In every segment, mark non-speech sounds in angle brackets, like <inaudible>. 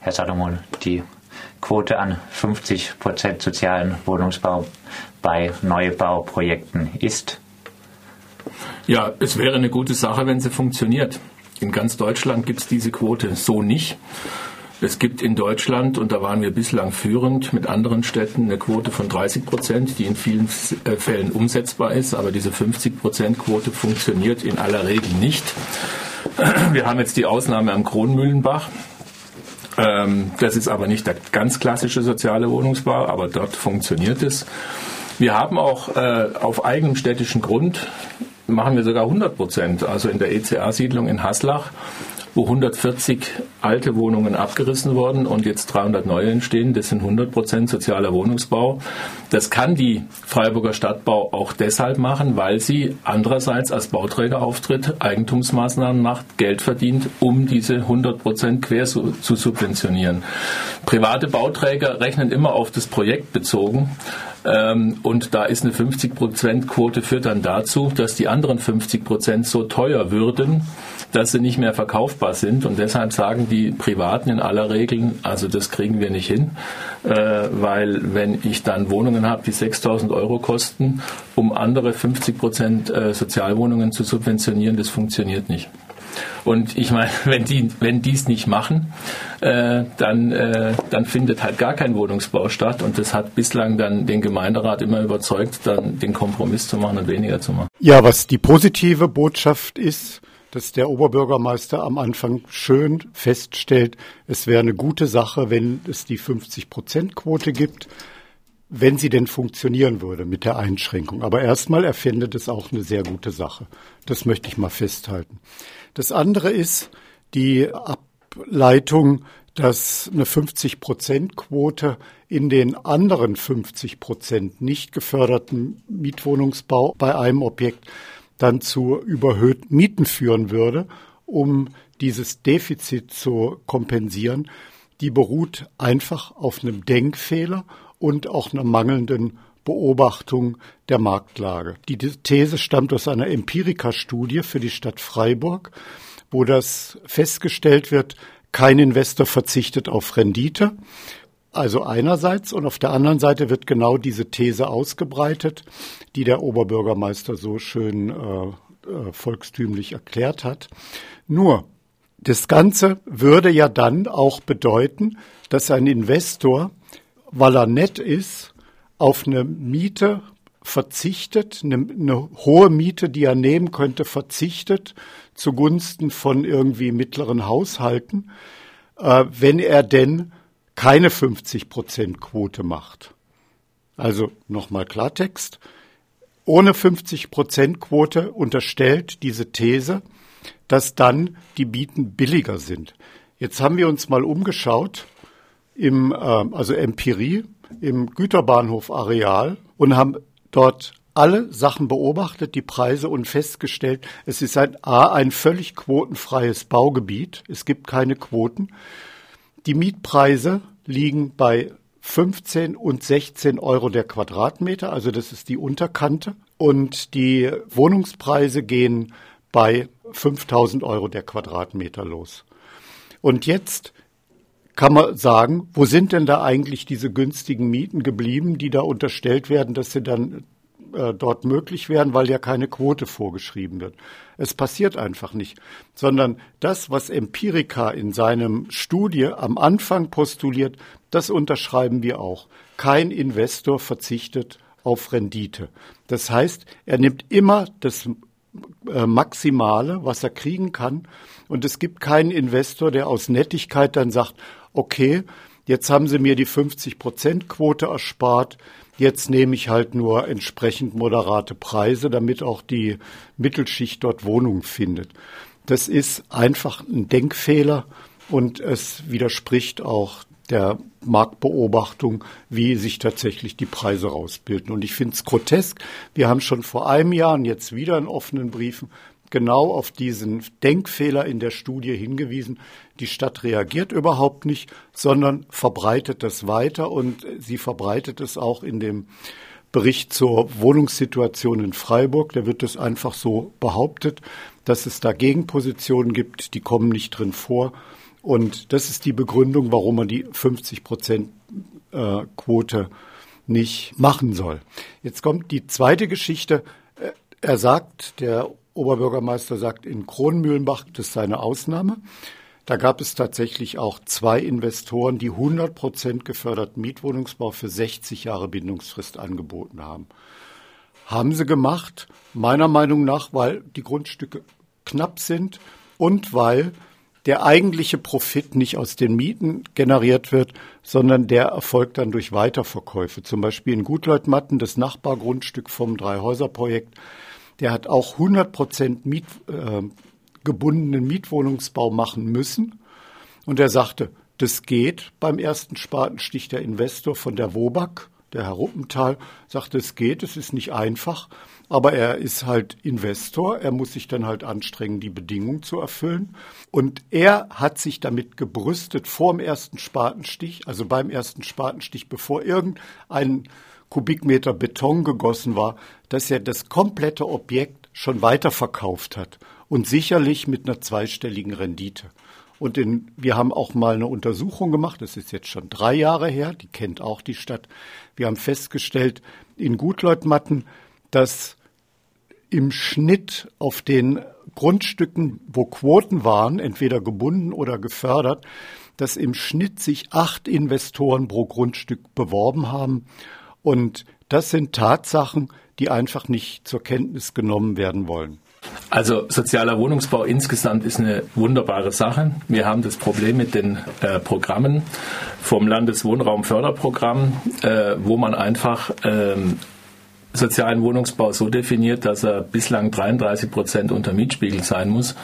Herr Salomon, die Quote an 50 Prozent sozialen Wohnungsbau bei Neubauprojekten ist? Ja, es wäre eine gute Sache, wenn sie funktioniert. In ganz Deutschland gibt es diese Quote so nicht. Es gibt in Deutschland, und da waren wir bislang führend mit anderen Städten, eine Quote von 30 Prozent, die in vielen äh, Fällen umsetzbar ist, aber diese 50 Prozent Quote funktioniert in aller Regel nicht. Wir haben jetzt die Ausnahme am Kronmühlenbach. Ähm, das ist aber nicht der ganz klassische soziale Wohnungsbau, aber dort funktioniert es. Wir haben auch äh, auf eigenem städtischen Grund machen wir sogar 100 Prozent. Also in der ECA-Siedlung in Haslach wo 140 alte Wohnungen abgerissen wurden und jetzt 300 neue entstehen. Das sind 100 Prozent sozialer Wohnungsbau. Das kann die Freiburger Stadtbau auch deshalb machen, weil sie andererseits als Bauträger auftritt, Eigentumsmaßnahmen macht, Geld verdient, um diese 100 Prozent quer zu, subventionieren. Private Bauträger rechnen immer auf das Projekt bezogen. Ähm, und da ist eine 50-Prozent-Quote führt dann dazu, dass die anderen 50 Prozent so teuer würden, dass sie nicht mehr verkaufbar sind. Und deshalb sagen die Privaten in aller Regel, also das kriegen wir nicht hin, äh, weil wenn ich dann Wohnungen habe, die 6000 Euro kosten, um andere 50 Prozent äh, Sozialwohnungen zu subventionieren, das funktioniert nicht. Und ich meine, <laughs> wenn die, wenn die es nicht machen, äh, dann, äh, dann findet halt gar kein Wohnungsbau statt. Und das hat bislang dann den Gemeinderat immer überzeugt, dann den Kompromiss zu machen und weniger zu machen. Ja, was die positive Botschaft ist, dass der Oberbürgermeister am Anfang schön feststellt, es wäre eine gute Sache, wenn es die 50-Prozent-Quote gibt, wenn sie denn funktionieren würde mit der Einschränkung. Aber erstmal, er findet es auch eine sehr gute Sache. Das möchte ich mal festhalten. Das andere ist die Ableitung, dass eine 50-Prozent-Quote in den anderen 50 Prozent nicht geförderten Mietwohnungsbau bei einem Objekt dann zu überhöhten Mieten führen würde, um dieses Defizit zu kompensieren, die beruht einfach auf einem Denkfehler und auch einer mangelnden Beobachtung der Marktlage. Die These stammt aus einer Empirika-Studie für die Stadt Freiburg, wo das festgestellt wird, kein Investor verzichtet auf Rendite. Also einerseits und auf der anderen Seite wird genau diese These ausgebreitet, die der Oberbürgermeister so schön äh, äh, volkstümlich erklärt hat. Nur, das Ganze würde ja dann auch bedeuten, dass ein Investor, weil er nett ist, auf eine Miete verzichtet, eine, eine, hohe Miete, die er nehmen könnte, verzichtet zugunsten von irgendwie mittleren Haushalten, äh, wenn er denn keine 50 Prozent Quote macht. Also nochmal Klartext. Ohne 50 Prozent Quote unterstellt diese These, dass dann die Bieten billiger sind. Jetzt haben wir uns mal umgeschaut im, äh, also Empirie, im Güterbahnhof Areal und haben dort alle Sachen beobachtet, die Preise und festgestellt, es ist ein A, ein völlig quotenfreies Baugebiet. Es gibt keine Quoten. Die Mietpreise liegen bei 15 und 16 Euro der Quadratmeter, also das ist die Unterkante. Und die Wohnungspreise gehen bei 5000 Euro der Quadratmeter los. Und jetzt kann man sagen, wo sind denn da eigentlich diese günstigen Mieten geblieben, die da unterstellt werden, dass sie dann äh, dort möglich wären, weil ja keine Quote vorgeschrieben wird. Es passiert einfach nicht, sondern das, was Empirica in seinem Studie am Anfang postuliert, das unterschreiben wir auch. Kein Investor verzichtet auf Rendite. Das heißt, er nimmt immer das äh, Maximale, was er kriegen kann. Und es gibt keinen Investor, der aus Nettigkeit dann sagt, okay, jetzt haben sie mir die 50-Prozent-Quote erspart, Jetzt nehme ich halt nur entsprechend moderate Preise, damit auch die Mittelschicht dort Wohnung findet. Das ist einfach ein Denkfehler und es widerspricht auch der Marktbeobachtung, wie sich tatsächlich die Preise rausbilden. Und ich finde es grotesk. Wir haben schon vor einem Jahr und jetzt wieder in offenen Briefen genau auf diesen Denkfehler in der Studie hingewiesen. Die Stadt reagiert überhaupt nicht, sondern verbreitet das weiter und sie verbreitet es auch in dem Bericht zur Wohnungssituation in Freiburg. Da wird es einfach so behauptet, dass es da Gegenpositionen gibt, die kommen nicht drin vor. Und das ist die Begründung, warum man die 50 Prozent äh, Quote nicht machen soll. Jetzt kommt die zweite Geschichte. Äh, er sagt, der Oberbürgermeister sagt, in Kronmühlenbach das ist seine Ausnahme. Da gab es tatsächlich auch zwei Investoren, die 100 Prozent geförderten Mietwohnungsbau für 60 Jahre Bindungsfrist angeboten haben. Haben sie gemacht, meiner Meinung nach, weil die Grundstücke knapp sind und weil der eigentliche Profit nicht aus den Mieten generiert wird, sondern der erfolgt dann durch Weiterverkäufe. Zum Beispiel in Gutleutmatten, das Nachbargrundstück vom Dreihäuserprojekt, der hat auch 100 Prozent Miet, äh, gebundenen Mietwohnungsbau machen müssen. Und er sagte, das geht beim ersten Spatenstich der Investor von der Wobak, der Herr Ruppenthal, sagte, es geht, es ist nicht einfach, aber er ist halt Investor, er muss sich dann halt anstrengen, die Bedingungen zu erfüllen. Und er hat sich damit gebrüstet vor dem ersten Spatenstich, also beim ersten Spatenstich, bevor irgendein Kubikmeter Beton gegossen war, dass er das komplette Objekt schon weiterverkauft hat und sicherlich mit einer zweistelligen Rendite. Und in, wir haben auch mal eine Untersuchung gemacht, das ist jetzt schon drei Jahre her, die kennt auch die Stadt. Wir haben festgestellt in Gutleutmatten, dass im Schnitt auf den Grundstücken, wo Quoten waren, entweder gebunden oder gefördert, dass im Schnitt sich acht Investoren pro Grundstück beworben haben. Und das sind Tatsachen, die einfach nicht zur Kenntnis genommen werden wollen. Also sozialer Wohnungsbau insgesamt ist eine wunderbare Sache. Wir haben das Problem mit den äh, Programmen vom Landeswohnraumförderprogramm, äh, wo man einfach ähm, sozialen Wohnungsbau so definiert, dass er bislang 33 Prozent unter Mietspiegel sein muss.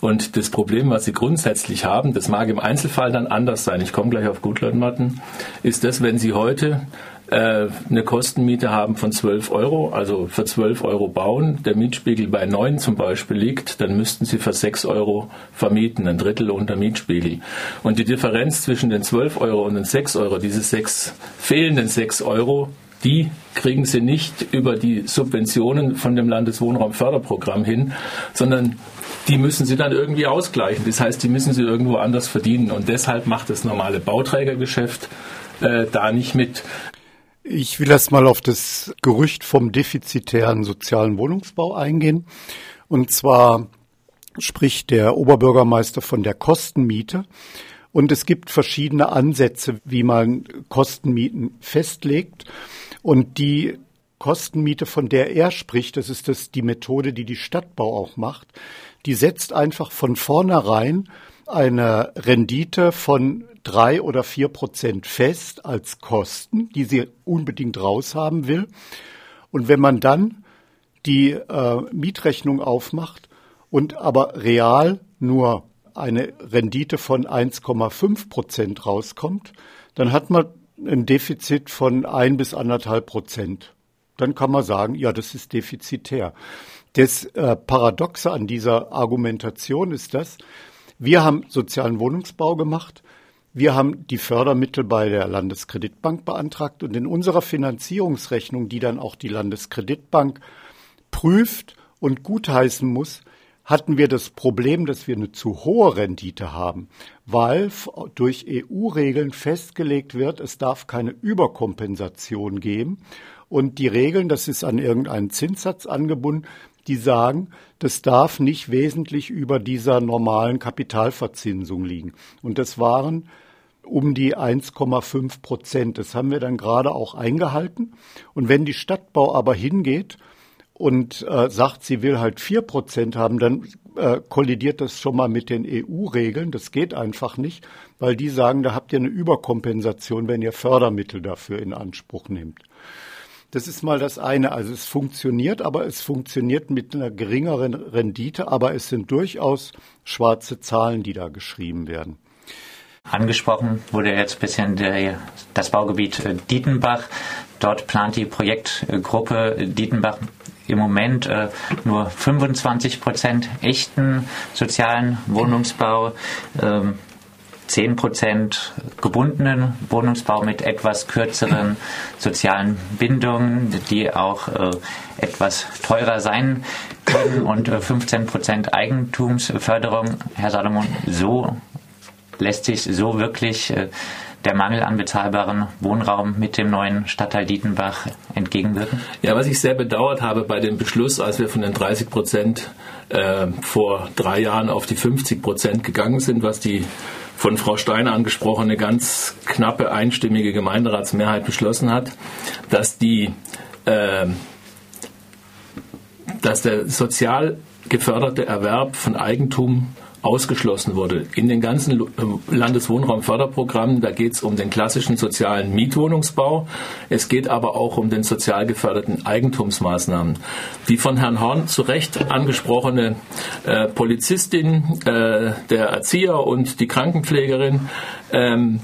Und das Problem, was Sie grundsätzlich haben, das mag im Einzelfall dann anders sein, ich komme gleich auf Gutleutmatten, ist das, wenn Sie heute eine Kostenmiete haben von 12 Euro, also für 12 Euro bauen, der Mietspiegel bei 9 zum Beispiel liegt, dann müssten Sie für 6 Euro vermieten, ein Drittel unter Mietspiegel. Und die Differenz zwischen den 12 Euro und den 6 Euro, diese sechs fehlenden 6 Euro, die kriegen sie nicht über die Subventionen von dem Landeswohnraumförderprogramm hin, sondern die müssen sie dann irgendwie ausgleichen. Das heißt, die müssen sie irgendwo anders verdienen. Und deshalb macht das normale Bauträgergeschäft äh, da nicht mit. Ich will erst mal auf das Gerücht vom defizitären sozialen Wohnungsbau eingehen. Und zwar spricht der Oberbürgermeister von der Kostenmiete. Und es gibt verschiedene Ansätze, wie man Kostenmieten festlegt. Und die Kostenmiete, von der er spricht, das ist das die Methode, die die Stadtbau auch macht, die setzt einfach von vornherein eine Rendite von drei oder vier Prozent fest als Kosten, die sie unbedingt raushaben will. Und wenn man dann die äh, Mietrechnung aufmacht und aber real nur eine Rendite von 1,5 Prozent rauskommt, dann hat man ein Defizit von ein bis anderthalb Prozent. Dann kann man sagen, ja, das ist defizitär. Das äh, Paradoxe an dieser Argumentation ist das, wir haben sozialen Wohnungsbau gemacht, wir haben die Fördermittel bei der Landeskreditbank beantragt und in unserer Finanzierungsrechnung, die dann auch die Landeskreditbank prüft und gutheißen muss, hatten wir das Problem, dass wir eine zu hohe Rendite haben, weil durch EU-Regeln festgelegt wird, es darf keine Überkompensation geben. Und die Regeln, das ist an irgendeinen Zinssatz angebunden, die sagen, das darf nicht wesentlich über dieser normalen Kapitalverzinsung liegen. Und das waren um die 1,5 Prozent. Das haben wir dann gerade auch eingehalten. Und wenn die Stadtbau aber hingeht und äh, sagt, sie will halt vier Prozent haben, dann äh, kollidiert das schon mal mit den EU-Regeln. Das geht einfach nicht, weil die sagen, da habt ihr eine Überkompensation, wenn ihr Fördermittel dafür in Anspruch nehmt. Das ist mal das eine. Also es funktioniert, aber es funktioniert mit einer geringeren Rendite, aber es sind durchaus schwarze Zahlen, die da geschrieben werden. Angesprochen wurde jetzt ein bisschen der, das Baugebiet äh, Dietenbach. Dort plant die Projektgruppe Dietenbach im Moment äh, nur 25 Prozent echten sozialen Wohnungsbau. Ähm, 10 Prozent gebundenen Wohnungsbau mit etwas kürzeren sozialen Bindungen, die auch äh, etwas teurer sein können und äh, 15 Prozent Eigentumsförderung. Herr Salomon, so lässt sich so wirklich äh, der Mangel an bezahlbaren Wohnraum mit dem neuen Stadtteil Dietenbach entgegenwirken? Ja, was ich sehr bedauert habe bei dem Beschluss, als wir von den 30 Prozent äh, vor drei Jahren auf die 50 Prozent gegangen sind, was die von Frau Steiner angesprochene ganz knappe einstimmige Gemeinderatsmehrheit beschlossen hat, dass die äh, dass der sozial geförderte Erwerb von Eigentum ausgeschlossen wurde. In den ganzen äh, Landeswohnraumförderprogrammen, da geht es um den klassischen sozialen Mietwohnungsbau. Es geht aber auch um den sozial geförderten Eigentumsmaßnahmen. Die von Herrn Horn zu Recht angesprochene äh, Polizistin, äh, der Erzieher und die Krankenpflegerin, ähm,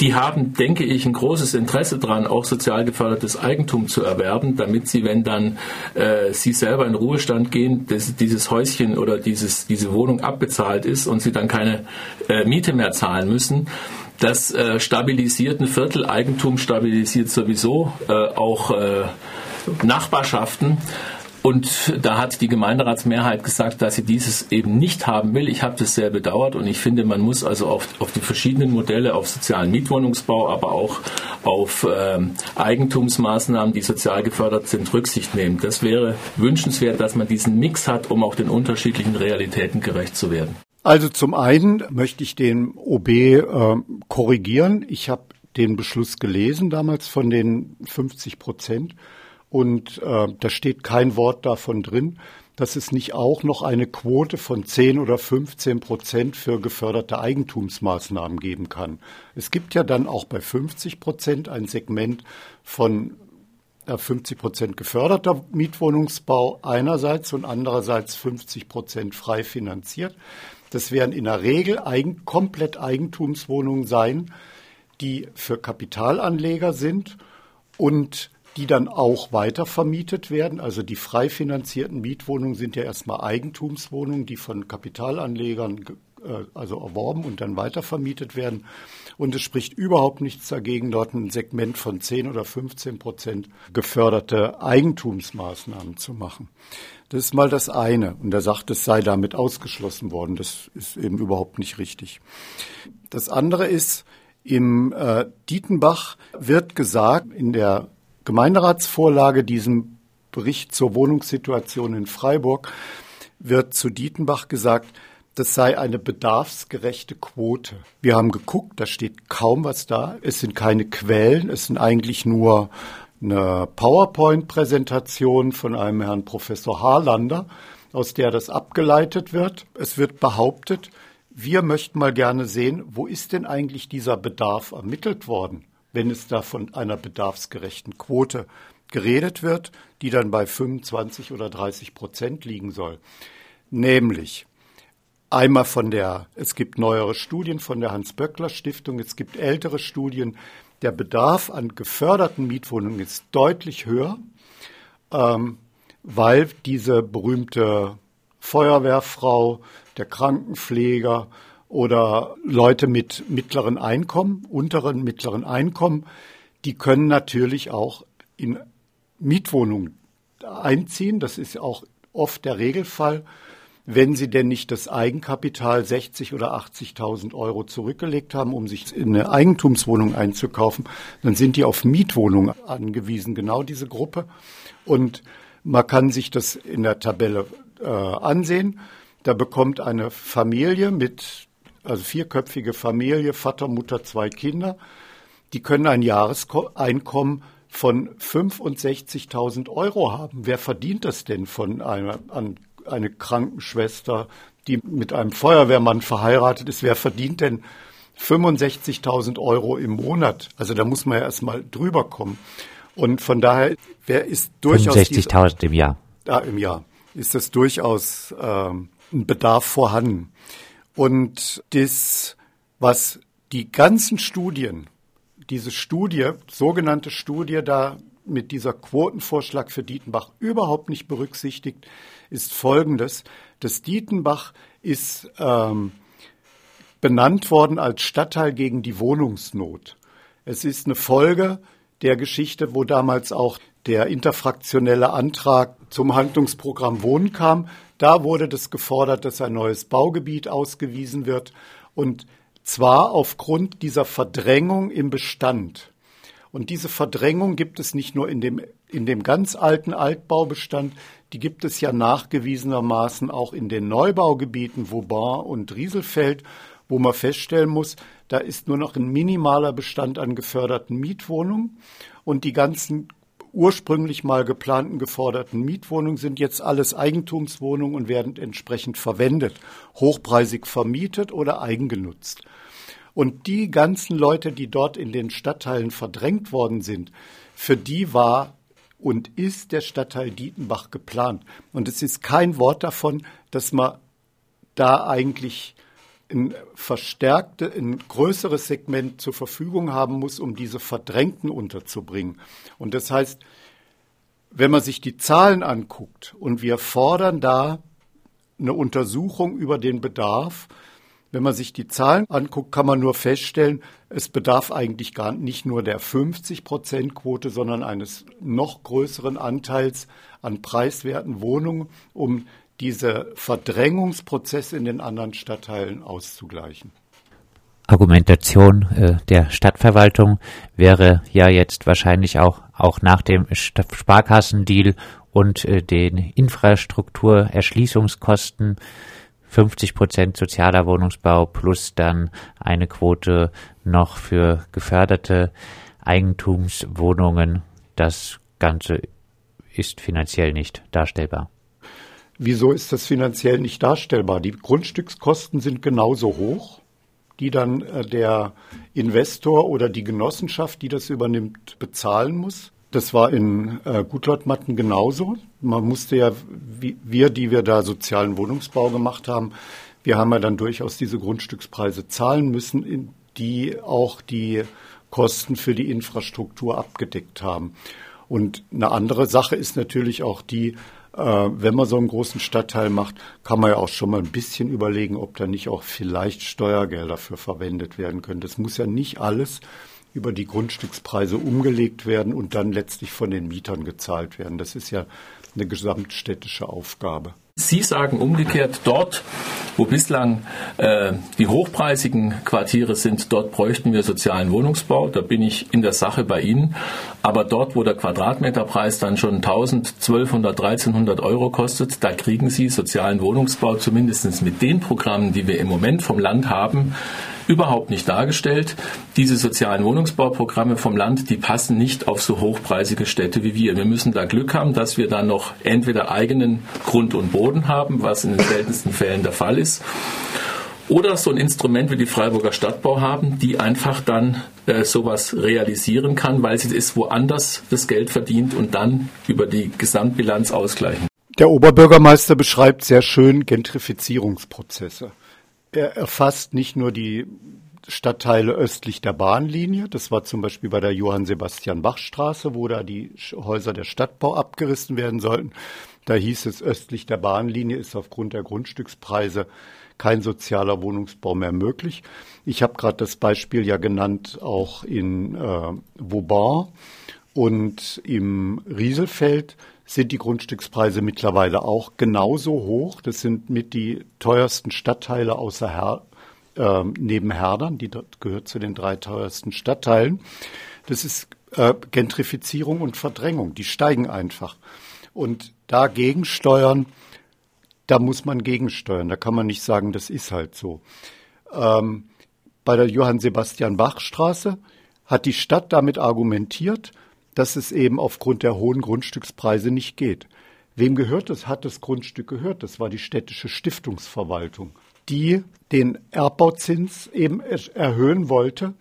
die haben, denke ich, ein großes Interesse daran, auch sozial gefördertes Eigentum zu erwerben, damit sie, wenn dann äh, sie selber in Ruhestand gehen, dass dieses Häuschen oder dieses, diese Wohnung abbezahlt ist und sie dann keine äh, Miete mehr zahlen müssen. Das äh, stabilisiert ein Viertel, Eigentum stabilisiert sowieso äh, auch äh, Nachbarschaften. Und da hat die Gemeinderatsmehrheit gesagt, dass sie dieses eben nicht haben will. Ich habe das sehr bedauert und ich finde, man muss also auf, auf die verschiedenen Modelle, auf sozialen Mietwohnungsbau, aber auch auf ähm, Eigentumsmaßnahmen, die sozial gefördert sind, Rücksicht nehmen. Das wäre wünschenswert, dass man diesen Mix hat, um auch den unterschiedlichen Realitäten gerecht zu werden. Also zum einen möchte ich den OB äh, korrigieren. Ich habe den Beschluss gelesen damals von den 50 Prozent. Und äh, da steht kein Wort davon drin, dass es nicht auch noch eine Quote von 10 oder 15 Prozent für geförderte Eigentumsmaßnahmen geben kann. Es gibt ja dann auch bei 50 Prozent ein Segment von 50 äh, Prozent geförderter Mietwohnungsbau einerseits und andererseits 50 Prozent frei finanziert. Das werden in der Regel eigen, komplett Eigentumswohnungen sein, die für Kapitalanleger sind und die dann auch weiter vermietet werden. Also die frei finanzierten Mietwohnungen sind ja erstmal Eigentumswohnungen, die von Kapitalanlegern äh, also erworben und dann weiter vermietet werden. Und es spricht überhaupt nichts dagegen, dort ein Segment von 10 oder 15 Prozent geförderte Eigentumsmaßnahmen zu machen. Das ist mal das eine. Und er sagt, es sei damit ausgeschlossen worden. Das ist eben überhaupt nicht richtig. Das andere ist, im äh, Dietenbach wird gesagt, in der Gemeinderatsvorlage, diesem Bericht zur Wohnungssituation in Freiburg, wird zu Dietenbach gesagt, das sei eine bedarfsgerechte Quote. Wir haben geguckt, da steht kaum was da. Es sind keine Quellen, es sind eigentlich nur eine PowerPoint-Präsentation von einem Herrn Professor Harlander, aus der das abgeleitet wird. Es wird behauptet, wir möchten mal gerne sehen, wo ist denn eigentlich dieser Bedarf ermittelt worden? Wenn es da von einer bedarfsgerechten Quote geredet wird, die dann bei 25 oder 30 Prozent liegen soll. Nämlich einmal von der, es gibt neuere Studien von der Hans-Böckler-Stiftung, es gibt ältere Studien. Der Bedarf an geförderten Mietwohnungen ist deutlich höher, ähm, weil diese berühmte Feuerwehrfrau, der Krankenpfleger, oder Leute mit mittleren Einkommen, unteren mittleren Einkommen, die können natürlich auch in Mietwohnungen einziehen. Das ist auch oft der Regelfall. Wenn sie denn nicht das Eigenkapital 60 oder 80.000 Euro zurückgelegt haben, um sich in eine Eigentumswohnung einzukaufen, dann sind die auf Mietwohnungen angewiesen, genau diese Gruppe. Und man kann sich das in der Tabelle äh, ansehen. Da bekommt eine Familie mit also vierköpfige Familie, Vater, Mutter, zwei Kinder, die können ein Jahreseinkommen von 65.000 Euro haben. Wer verdient das denn von einer an eine Krankenschwester, die mit einem Feuerwehrmann verheiratet ist? Wer verdient denn 65.000 Euro im Monat? Also da muss man ja erstmal drüber kommen. Und von daher, wer ist durchaus 65.000 im Jahr. Ja, im Jahr ist das durchaus ähm, ein Bedarf vorhanden. Und das, was die ganzen Studien, diese Studie, sogenannte Studie da mit dieser Quotenvorschlag für Dietenbach überhaupt nicht berücksichtigt, ist folgendes. Das Dietenbach ist ähm, benannt worden als Stadtteil gegen die Wohnungsnot. Es ist eine Folge der Geschichte, wo damals auch der interfraktionelle Antrag zum Handlungsprogramm Wohnen kam, da wurde das gefordert, dass ein neues Baugebiet ausgewiesen wird. Und zwar aufgrund dieser Verdrängung im Bestand. Und diese Verdrängung gibt es nicht nur in dem, in dem ganz alten Altbaubestand, die gibt es ja nachgewiesenermaßen auch in den Neubaugebieten Vauban und Rieselfeld, wo man feststellen muss, da ist nur noch ein minimaler Bestand an geförderten Mietwohnungen. Und die ganzen ursprünglich mal geplanten geforderten Mietwohnungen sind jetzt alles Eigentumswohnungen und werden entsprechend verwendet, hochpreisig vermietet oder eigengenutzt. Und die ganzen Leute, die dort in den Stadtteilen verdrängt worden sind, für die war und ist der Stadtteil Dietenbach geplant. Und es ist kein Wort davon, dass man da eigentlich ein verstärkte, ein größeres Segment zur Verfügung haben muss, um diese Verdrängten unterzubringen. Und das heißt, wenn man sich die Zahlen anguckt und wir fordern da eine Untersuchung über den Bedarf, wenn man sich die Zahlen anguckt, kann man nur feststellen, es bedarf eigentlich gar nicht nur der 50-Prozent-Quote, sondern eines noch größeren Anteils an preiswerten Wohnungen, um diese Verdrängungsprozesse in den anderen Stadtteilen auszugleichen. Argumentation äh, der Stadtverwaltung wäre ja jetzt wahrscheinlich auch, auch nach dem Sparkassendeal und äh, den Infrastrukturerschließungskosten 50 Prozent sozialer Wohnungsbau plus dann eine Quote noch für geförderte Eigentumswohnungen. Das Ganze ist finanziell nicht darstellbar. Wieso ist das finanziell nicht darstellbar? Die Grundstückskosten sind genauso hoch, die dann äh, der Investor oder die Genossenschaft, die das übernimmt, bezahlen muss. Das war in äh, Gutleutmatten genauso. Man musste ja, wir, die wir da sozialen Wohnungsbau gemacht haben, wir haben ja dann durchaus diese Grundstückspreise zahlen müssen, die auch die Kosten für die Infrastruktur abgedeckt haben. Und eine andere Sache ist natürlich auch die, wenn man so einen großen Stadtteil macht, kann man ja auch schon mal ein bisschen überlegen, ob da nicht auch vielleicht Steuergelder für verwendet werden können. Das muss ja nicht alles über die Grundstückspreise umgelegt werden und dann letztlich von den Mietern gezahlt werden. Das ist ja eine gesamtstädtische Aufgabe. Sie sagen umgekehrt, dort, wo bislang äh, die hochpreisigen Quartiere sind, dort bräuchten wir sozialen Wohnungsbau. Da bin ich in der Sache bei Ihnen. Aber dort, wo der Quadratmeterpreis dann schon 1000, 1200, 1300 Euro kostet, da kriegen Sie sozialen Wohnungsbau zumindest mit den Programmen, die wir im Moment vom Land haben, überhaupt nicht dargestellt. Diese sozialen Wohnungsbauprogramme vom Land, die passen nicht auf so hochpreisige Städte wie wir. Wir müssen da Glück haben, dass wir da noch entweder eigenen Grund und Boden haben, was in den seltensten Fällen der Fall ist, oder so ein Instrument wie die Freiburger Stadtbau haben, die einfach dann äh, sowas realisieren kann, weil sie es woanders das Geld verdient und dann über die Gesamtbilanz ausgleichen. Der Oberbürgermeister beschreibt sehr schön Gentrifizierungsprozesse. Er erfasst nicht nur die Stadtteile östlich der Bahnlinie. Das war zum Beispiel bei der Johann Sebastian Bach Straße, wo da die Häuser der Stadtbau abgerissen werden sollten. Da hieß es, östlich der Bahnlinie ist aufgrund der Grundstückspreise kein sozialer Wohnungsbau mehr möglich. Ich habe gerade das Beispiel ja genannt, auch in äh, Vauban und im Rieselfeld sind die Grundstückspreise mittlerweile auch genauso hoch. Das sind mit die teuersten Stadtteile außer Her äh, neben Herdern, die dort gehört zu den drei teuersten Stadtteilen. Das ist äh, Gentrifizierung und Verdrängung. Die steigen einfach. Und dagegen steuern, da muss man gegensteuern. Da kann man nicht sagen, das ist halt so. Ähm, bei der Johann Sebastian Bach Straße hat die Stadt damit argumentiert, dass es eben aufgrund der hohen Grundstückspreise nicht geht. Wem gehört es? Hat das Grundstück gehört? Das war die städtische Stiftungsverwaltung, die den Erbbauzins eben erhöhen wollte.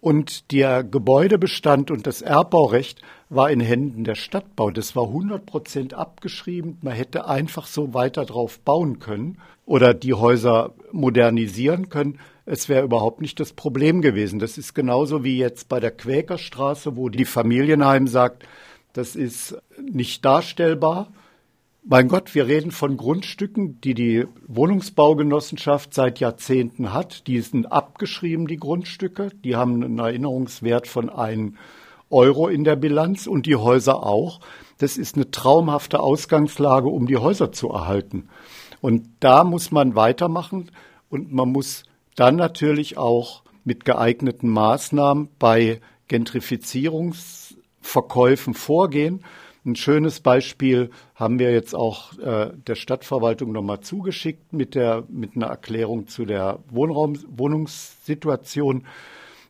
Und der Gebäudebestand und das Erbbaurecht war in Händen der Stadtbau. Das war 100 Prozent abgeschrieben. Man hätte einfach so weiter drauf bauen können oder die Häuser modernisieren können. Es wäre überhaupt nicht das Problem gewesen. Das ist genauso wie jetzt bei der Quäkerstraße, wo die Familienheim sagt, das ist nicht darstellbar. Mein Gott, wir reden von Grundstücken, die die Wohnungsbaugenossenschaft seit Jahrzehnten hat. Die sind abgeschrieben, die Grundstücke. Die haben einen Erinnerungswert von 1 Euro in der Bilanz und die Häuser auch. Das ist eine traumhafte Ausgangslage, um die Häuser zu erhalten. Und da muss man weitermachen und man muss dann natürlich auch mit geeigneten Maßnahmen bei Gentrifizierungsverkäufen vorgehen. Ein schönes Beispiel haben wir jetzt auch äh, der Stadtverwaltung nochmal zugeschickt mit, der, mit einer Erklärung zu der Wohnraum, Wohnungssituation.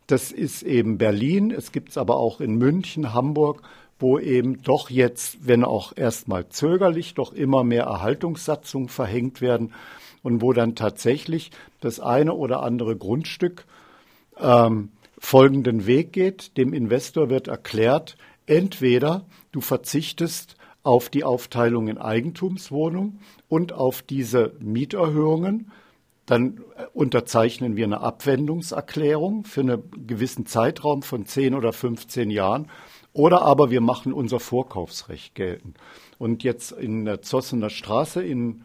Das ist eben Berlin. Es gibt es aber auch in München, Hamburg, wo eben doch jetzt, wenn auch erstmal zögerlich, doch immer mehr Erhaltungssatzungen verhängt werden und wo dann tatsächlich das eine oder andere Grundstück ähm, folgenden Weg geht. Dem Investor wird erklärt, entweder du verzichtest auf die Aufteilung in Eigentumswohnungen und auf diese Mieterhöhungen. Dann unterzeichnen wir eine Abwendungserklärung für einen gewissen Zeitraum von 10 oder 15 Jahren. Oder aber wir machen unser Vorkaufsrecht geltend. Und jetzt in der Zossener Straße in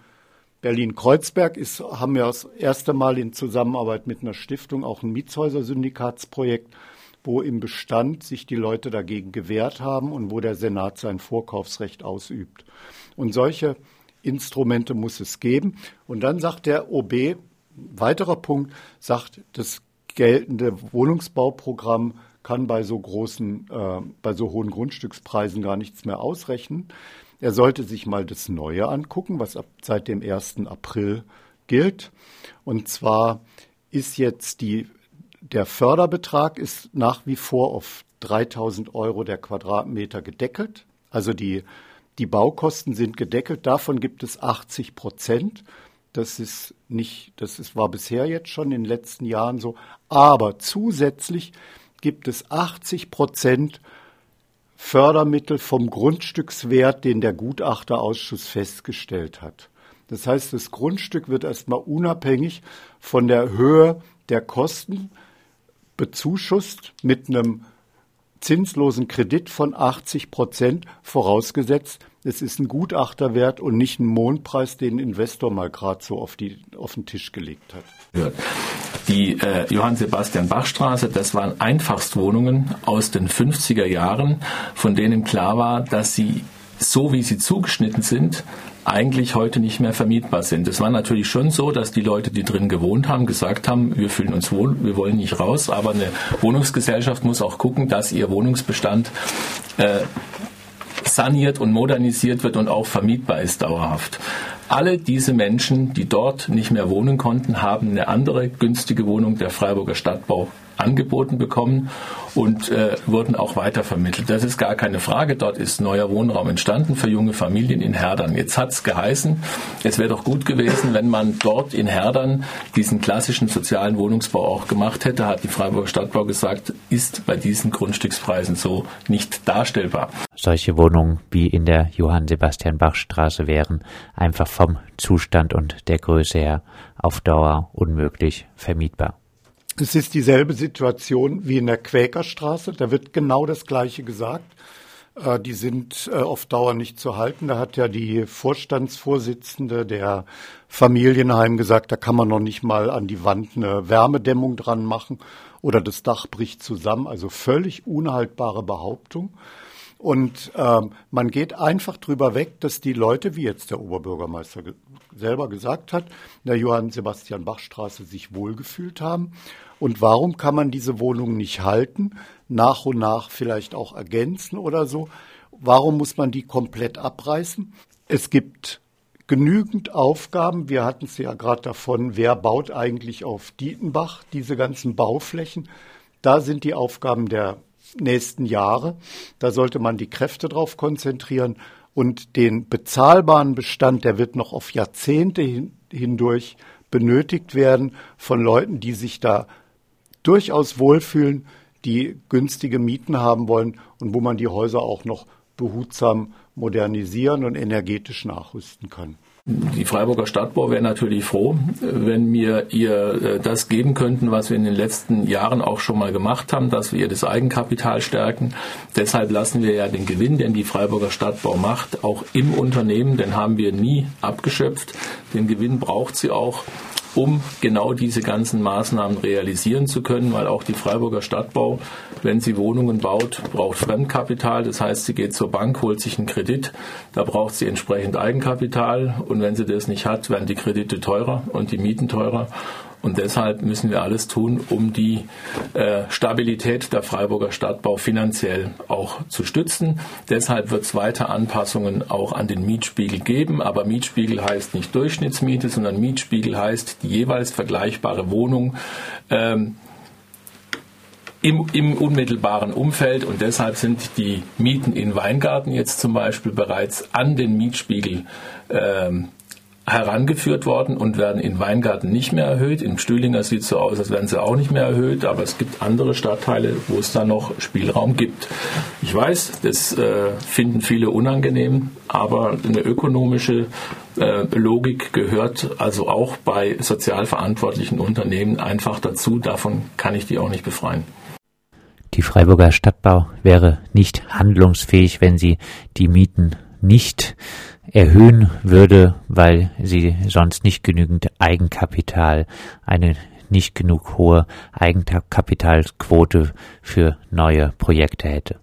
Berlin-Kreuzberg ist, haben wir das erste Mal in Zusammenarbeit mit einer Stiftung auch ein Mietshäuser-Syndikatsprojekt wo im Bestand sich die Leute dagegen gewehrt haben und wo der Senat sein Vorkaufsrecht ausübt. Und solche Instrumente muss es geben. Und dann sagt der OB, weiterer Punkt, sagt, das geltende Wohnungsbauprogramm kann bei so großen, äh, bei so hohen Grundstückspreisen gar nichts mehr ausrechnen. Er sollte sich mal das Neue angucken, was ab, seit dem 1. April gilt. Und zwar ist jetzt die der Förderbetrag ist nach wie vor auf 3000 Euro der Quadratmeter gedeckelt. Also die, die Baukosten sind gedeckelt. Davon gibt es 80 Prozent. Das ist nicht, das ist, war bisher jetzt schon in den letzten Jahren so. Aber zusätzlich gibt es 80 Prozent Fördermittel vom Grundstückswert, den der Gutachterausschuss festgestellt hat. Das heißt, das Grundstück wird erstmal unabhängig von der Höhe der Kosten bezuschusst mit einem zinslosen Kredit von 80 Prozent, vorausgesetzt, es ist ein Gutachterwert und nicht ein Mondpreis, den ein Investor mal gerade so auf, die, auf den Tisch gelegt hat. Die äh, Johann Sebastian Bach Straße, das waren Einfachstwohnungen aus den 50er Jahren, von denen klar war, dass sie so wie sie zugeschnitten sind, eigentlich heute nicht mehr vermietbar sind. Es war natürlich schon so, dass die Leute, die drin gewohnt haben, gesagt haben, wir fühlen uns wohl, wir wollen nicht raus, aber eine Wohnungsgesellschaft muss auch gucken, dass ihr Wohnungsbestand äh, saniert und modernisiert wird und auch vermietbar ist dauerhaft. Alle diese Menschen, die dort nicht mehr wohnen konnten, haben eine andere günstige Wohnung der Freiburger Stadtbau angeboten bekommen und äh, wurden auch weitervermittelt. Das ist gar keine Frage. Dort ist neuer Wohnraum entstanden für junge Familien in Herdern. Jetzt hat es geheißen, es wäre doch gut gewesen, wenn man dort in Herdern diesen klassischen sozialen Wohnungsbau auch gemacht hätte, hat die Freiburger Stadtbau gesagt, ist bei diesen Grundstückspreisen so nicht darstellbar. Solche Wohnungen wie in der Johann Sebastian Bach Straße wären einfach vom Zustand und der Größe her auf Dauer unmöglich vermietbar. Es ist dieselbe Situation wie in der Quäkerstraße. Da wird genau das Gleiche gesagt. Äh, die sind äh, auf Dauer nicht zu halten. Da hat ja die Vorstandsvorsitzende der Familienheim gesagt, da kann man noch nicht mal an die Wand eine Wärmedämmung dran machen oder das Dach bricht zusammen. Also völlig unhaltbare Behauptung. Und ähm, man geht einfach drüber weg, dass die Leute, wie jetzt der Oberbürgermeister ge selber gesagt hat, in der Johann Sebastian Bach Straße sich wohlgefühlt haben und warum kann man diese Wohnung nicht halten, nach und nach vielleicht auch ergänzen oder so? Warum muss man die komplett abreißen? Es gibt genügend Aufgaben. Wir hatten es ja gerade davon, wer baut eigentlich auf Dietenbach diese ganzen Bauflächen. Da sind die Aufgaben der nächsten Jahre. Da sollte man die Kräfte drauf konzentrieren und den bezahlbaren Bestand, der wird noch auf Jahrzehnte hindurch benötigt werden von Leuten, die sich da durchaus wohlfühlen, die günstige Mieten haben wollen und wo man die Häuser auch noch behutsam modernisieren und energetisch nachrüsten kann. Die Freiburger Stadtbau wäre natürlich froh, wenn wir ihr äh, das geben könnten, was wir in den letzten Jahren auch schon mal gemacht haben, dass wir ihr das Eigenkapital stärken. Deshalb lassen wir ja den Gewinn, den die Freiburger Stadtbau macht, auch im Unternehmen, den haben wir nie abgeschöpft. Den Gewinn braucht sie auch um genau diese ganzen Maßnahmen realisieren zu können, weil auch die Freiburger Stadtbau, wenn sie Wohnungen baut, braucht Fremdkapital. Das heißt, sie geht zur Bank, holt sich einen Kredit, da braucht sie entsprechend Eigenkapital und wenn sie das nicht hat, werden die Kredite teurer und die Mieten teurer. Und deshalb müssen wir alles tun, um die äh, Stabilität der Freiburger Stadtbau finanziell auch zu stützen. Deshalb wird es weiter Anpassungen auch an den Mietspiegel geben. Aber Mietspiegel heißt nicht Durchschnittsmiete, sondern Mietspiegel heißt die jeweils vergleichbare Wohnung. Ähm, im, im, unmittelbaren Umfeld und deshalb sind die Mieten in Weingarten jetzt zum Beispiel bereits an den Mietspiegel ähm, herangeführt worden und werden in Weingarten nicht mehr erhöht. In Stühlinger sieht es so aus, als wären sie auch nicht mehr erhöht, aber es gibt andere Stadtteile, wo es da noch Spielraum gibt. Ich weiß, das äh, finden viele unangenehm, aber eine ökonomische äh, Logik gehört also auch bei sozial verantwortlichen Unternehmen einfach dazu. Davon kann ich die auch nicht befreien. Die Freiburger Stadtbau wäre nicht handlungsfähig, wenn sie die Mieten nicht erhöhen würde, weil sie sonst nicht genügend Eigenkapital, eine nicht genug hohe Eigenkapitalquote für neue Projekte hätte.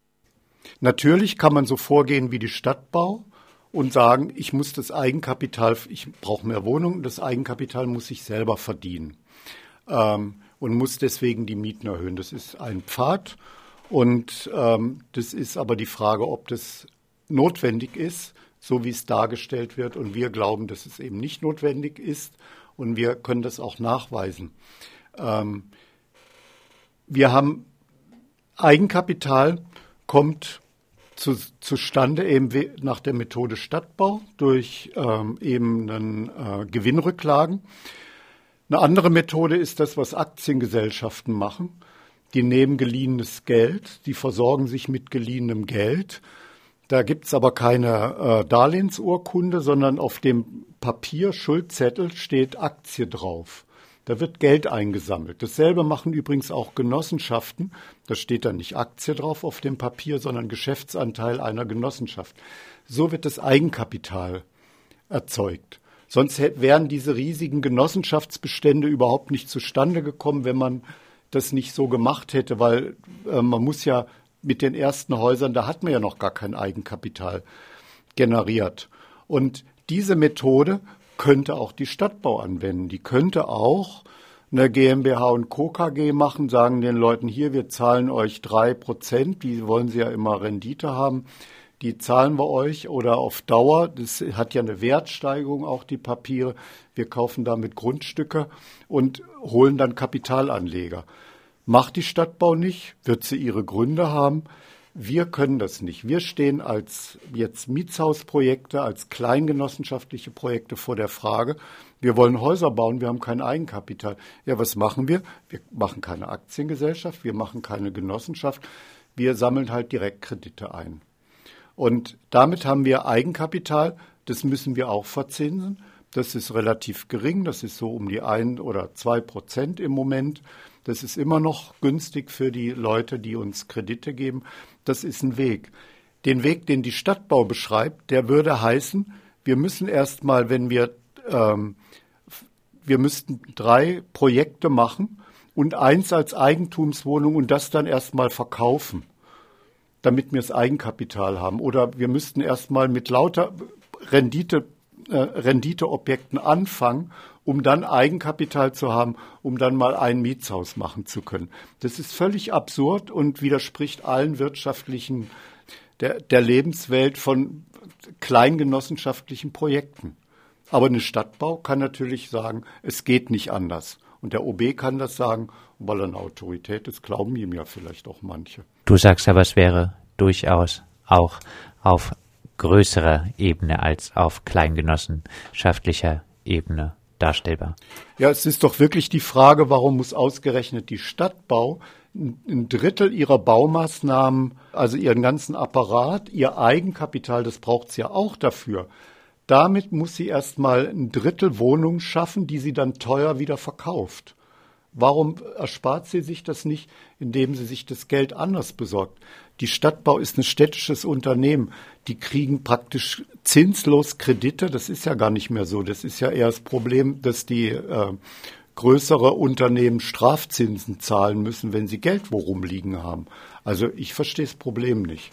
Natürlich kann man so vorgehen wie die Stadtbau und sagen, ich muss das Eigenkapital, ich brauche mehr Wohnungen, das Eigenkapital muss ich selber verdienen ähm, und muss deswegen die Mieten erhöhen. Das ist ein Pfad und ähm, das ist aber die Frage, ob das notwendig ist so wie es dargestellt wird. Und wir glauben, dass es eben nicht notwendig ist. Und wir können das auch nachweisen. Ähm, wir haben Eigenkapital kommt zu, zustande eben nach der Methode Stadtbau durch ähm, eben einen, äh, Gewinnrücklagen. Eine andere Methode ist das, was Aktiengesellschaften machen. Die nehmen geliehenes Geld, die versorgen sich mit geliehenem Geld da gibt's aber keine äh, Darlehensurkunde, sondern auf dem Papier Schuldzettel steht Aktie drauf. Da wird Geld eingesammelt. Dasselbe machen übrigens auch Genossenschaften. Da steht dann nicht Aktie drauf auf dem Papier, sondern Geschäftsanteil einer Genossenschaft. So wird das Eigenkapital erzeugt. Sonst wären diese riesigen Genossenschaftsbestände überhaupt nicht zustande gekommen, wenn man das nicht so gemacht hätte, weil äh, man muss ja mit den ersten Häusern, da hat man ja noch gar kein Eigenkapital generiert. Und diese Methode könnte auch die Stadtbau anwenden. Die könnte auch eine GmbH und Co. KG machen, sagen den Leuten hier, wir zahlen euch drei Prozent, die wollen sie ja immer Rendite haben, die zahlen wir euch oder auf Dauer, das hat ja eine Wertsteigerung auch die Papiere, wir kaufen damit Grundstücke und holen dann Kapitalanleger. Macht die Stadtbau nicht, wird sie ihre Gründe haben. Wir können das nicht. Wir stehen als jetzt Mietshausprojekte, als kleingenossenschaftliche Projekte vor der Frage, wir wollen Häuser bauen, wir haben kein Eigenkapital. Ja, was machen wir? Wir machen keine Aktiengesellschaft, wir machen keine Genossenschaft, wir sammeln halt Direktkredite ein. Und damit haben wir Eigenkapital, das müssen wir auch verzinsen. Das ist relativ gering, das ist so um die ein oder zwei Prozent im Moment. Das ist immer noch günstig für die Leute, die uns Kredite geben. Das ist ein Weg. Den Weg, den die Stadtbau beschreibt, der würde heißen, wir müssen erstmal, wenn wir, ähm, wir müssten drei Projekte machen und eins als Eigentumswohnung und das dann erstmal verkaufen, damit wir das Eigenkapital haben. Oder wir müssten erstmal mit lauter Rendite, äh, Renditeobjekten anfangen um dann Eigenkapital zu haben, um dann mal ein Mietshaus machen zu können. Das ist völlig absurd und widerspricht allen wirtschaftlichen der, der Lebenswelt von kleingenossenschaftlichen Projekten. Aber eine Stadtbau kann natürlich sagen, es geht nicht anders. Und der OB kann das sagen, weil er eine Autorität ist, glauben ihm ja vielleicht auch manche. Du sagst aber, es wäre durchaus auch auf größerer Ebene als auf kleingenossenschaftlicher Ebene darstellbar. Ja, es ist doch wirklich die Frage, warum muss ausgerechnet die Stadtbau ein Drittel ihrer Baumaßnahmen, also ihren ganzen Apparat, ihr Eigenkapital, das braucht sie ja auch dafür. Damit muss sie erstmal ein Drittel Wohnungen schaffen, die sie dann teuer wieder verkauft. Warum erspart sie sich das nicht, indem sie sich das Geld anders besorgt? Die Stadtbau ist ein städtisches Unternehmen. Die kriegen praktisch zinslos Kredite. Das ist ja gar nicht mehr so. Das ist ja eher das Problem, dass die äh, größere Unternehmen Strafzinsen zahlen müssen, wenn sie Geld worum liegen haben. Also ich verstehe das Problem nicht.